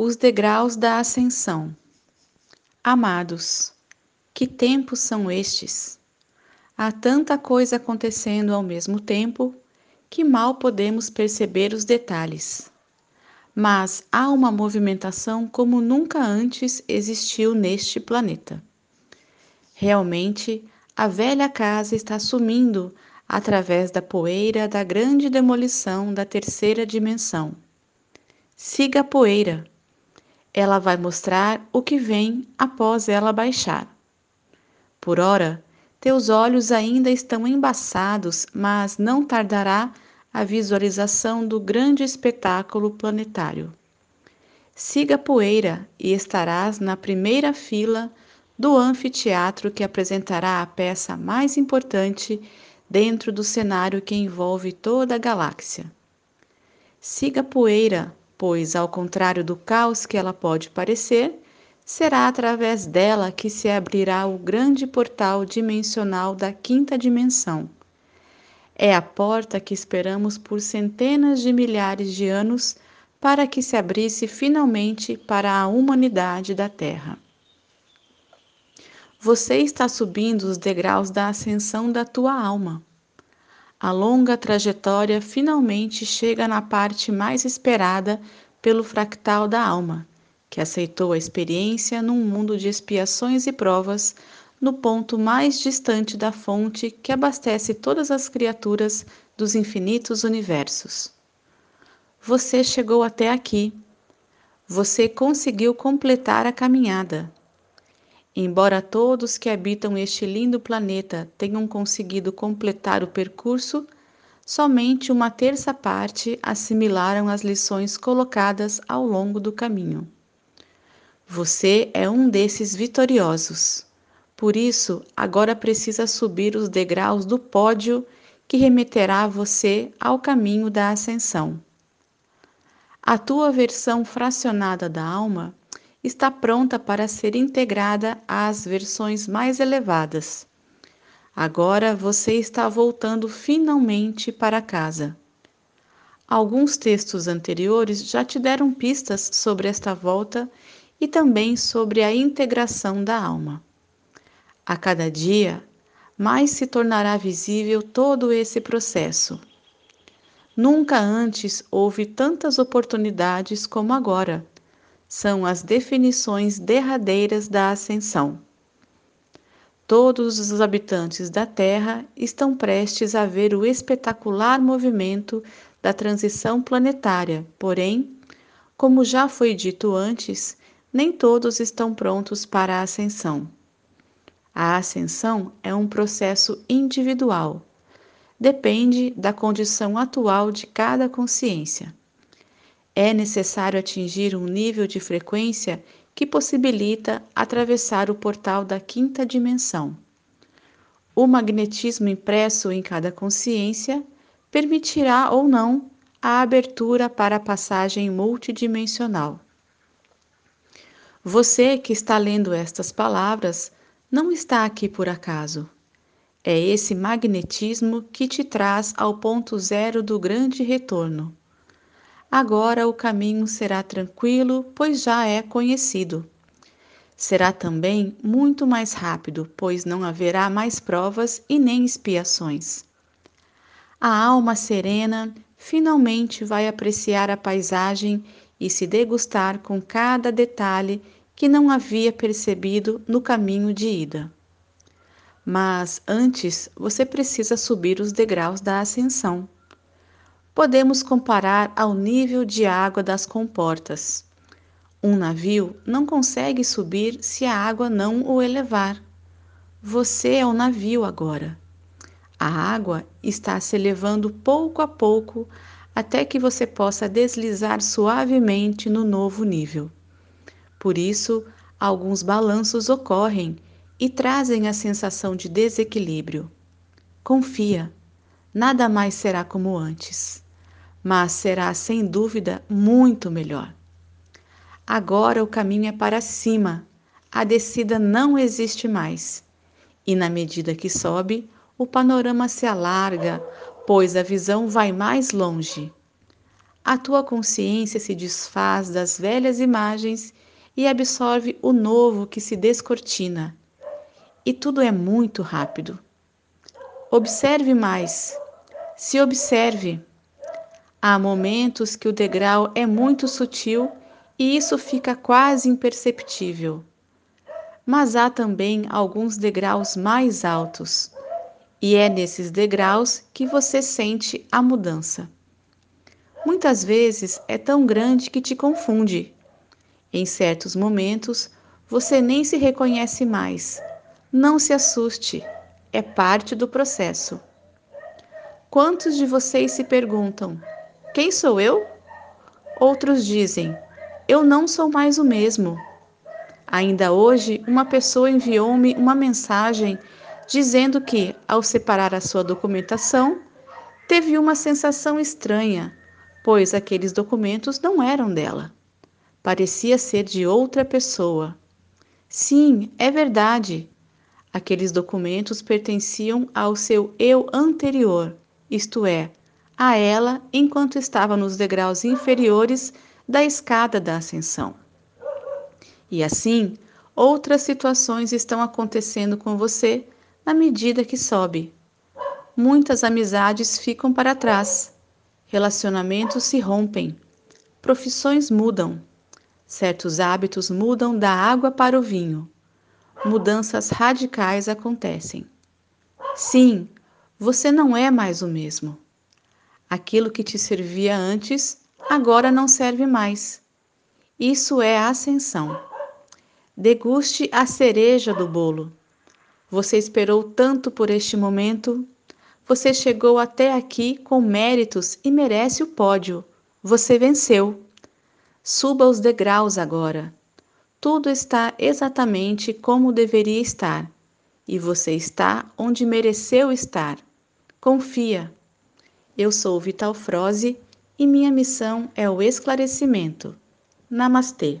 Os degraus da ascensão. Amados, que tempos são estes? Há tanta coisa acontecendo ao mesmo tempo que mal podemos perceber os detalhes. Mas há uma movimentação como nunca antes existiu neste planeta. Realmente, a velha casa está sumindo através da poeira da grande demolição da terceira dimensão. Siga a poeira ela vai mostrar o que vem após ela baixar. Por ora, teus olhos ainda estão embaçados, mas não tardará a visualização do grande espetáculo planetário. Siga a poeira e estarás na primeira fila do anfiteatro que apresentará a peça mais importante dentro do cenário que envolve toda a galáxia. Siga a poeira pois, ao contrário do caos que ela pode parecer, será através dela que se abrirá o grande portal dimensional da quinta dimensão. É a porta que esperamos por centenas de milhares de anos para que se abrisse finalmente para a humanidade da Terra. Você está subindo os degraus da ascensão da tua alma. A longa trajetória finalmente chega na parte mais esperada pelo fractal da alma, que aceitou a experiência num mundo de expiações e provas, no ponto mais distante da fonte que abastece todas as criaturas dos infinitos universos. Você chegou até aqui. Você conseguiu completar a caminhada. Embora todos que habitam este lindo planeta tenham conseguido completar o percurso, somente uma terça parte assimilaram as lições colocadas ao longo do caminho. Você é um desses vitoriosos. Por isso, agora precisa subir os degraus do pódio que remeterá você ao caminho da ascensão. A tua versão fracionada da alma está pronta para ser integrada às versões mais elevadas. Agora você está voltando finalmente para casa. Alguns textos anteriores já te deram pistas sobre esta volta e também sobre a integração da alma. A cada dia, mais se tornará visível todo esse processo. Nunca antes houve tantas oportunidades como agora são as definições derradeiras da ascensão. Todos os habitantes da Terra estão prestes a ver o espetacular movimento da transição planetária, porém, como já foi dito antes, nem todos estão prontos para a ascensão. A ascensão é um processo individual. Depende da condição atual de cada consciência é necessário atingir um nível de frequência que possibilita atravessar o portal da quinta dimensão. O magnetismo impresso em cada consciência permitirá ou não a abertura para a passagem multidimensional. Você que está lendo estas palavras não está aqui por acaso. É esse magnetismo que te traz ao ponto zero do grande retorno. Agora o caminho será tranquilo, pois já é conhecido. Será também muito mais rápido, pois não haverá mais provas e nem expiações. A alma serena finalmente vai apreciar a paisagem e se degustar com cada detalhe que não havia percebido no caminho de ida. Mas antes você precisa subir os degraus da ascensão podemos comparar ao nível de água das comportas. Um navio não consegue subir se a água não o elevar. Você é o navio agora. A água está se elevando pouco a pouco até que você possa deslizar suavemente no novo nível. Por isso, alguns balanços ocorrem e trazem a sensação de desequilíbrio. Confia, nada mais será como antes mas será sem dúvida muito melhor. Agora o caminho é para cima, a descida não existe mais. E na medida que sobe, o panorama se alarga, pois a visão vai mais longe. a tua consciência se desfaz das velhas imagens e absorve o novo que se descortina. E tudo é muito rápido. Observe mais. Se observe. Há momentos que o degrau é muito sutil e isso fica quase imperceptível. Mas há também alguns degraus mais altos, e é nesses degraus que você sente a mudança. Muitas vezes é tão grande que te confunde. Em certos momentos, você nem se reconhece mais. Não se assuste, é parte do processo. Quantos de vocês se perguntam: quem sou eu? Outros dizem: eu não sou mais o mesmo. Ainda hoje, uma pessoa enviou-me uma mensagem dizendo que, ao separar a sua documentação, teve uma sensação estranha, pois aqueles documentos não eram dela. Parecia ser de outra pessoa. Sim, é verdade. Aqueles documentos pertenciam ao seu eu anterior, isto é, a ela enquanto estava nos degraus inferiores da escada da ascensão. E assim, outras situações estão acontecendo com você na medida que sobe. Muitas amizades ficam para trás, relacionamentos se rompem, profissões mudam, certos hábitos mudam da água para o vinho, mudanças radicais acontecem. Sim, você não é mais o mesmo. Aquilo que te servia antes agora não serve mais. Isso é ascensão. Deguste a cereja do bolo. Você esperou tanto por este momento. Você chegou até aqui com méritos e merece o pódio. Você venceu. Suba os degraus agora. Tudo está exatamente como deveria estar. E você está onde mereceu estar. Confia. Eu sou Vital Froze e minha missão é o esclarecimento. Namastê.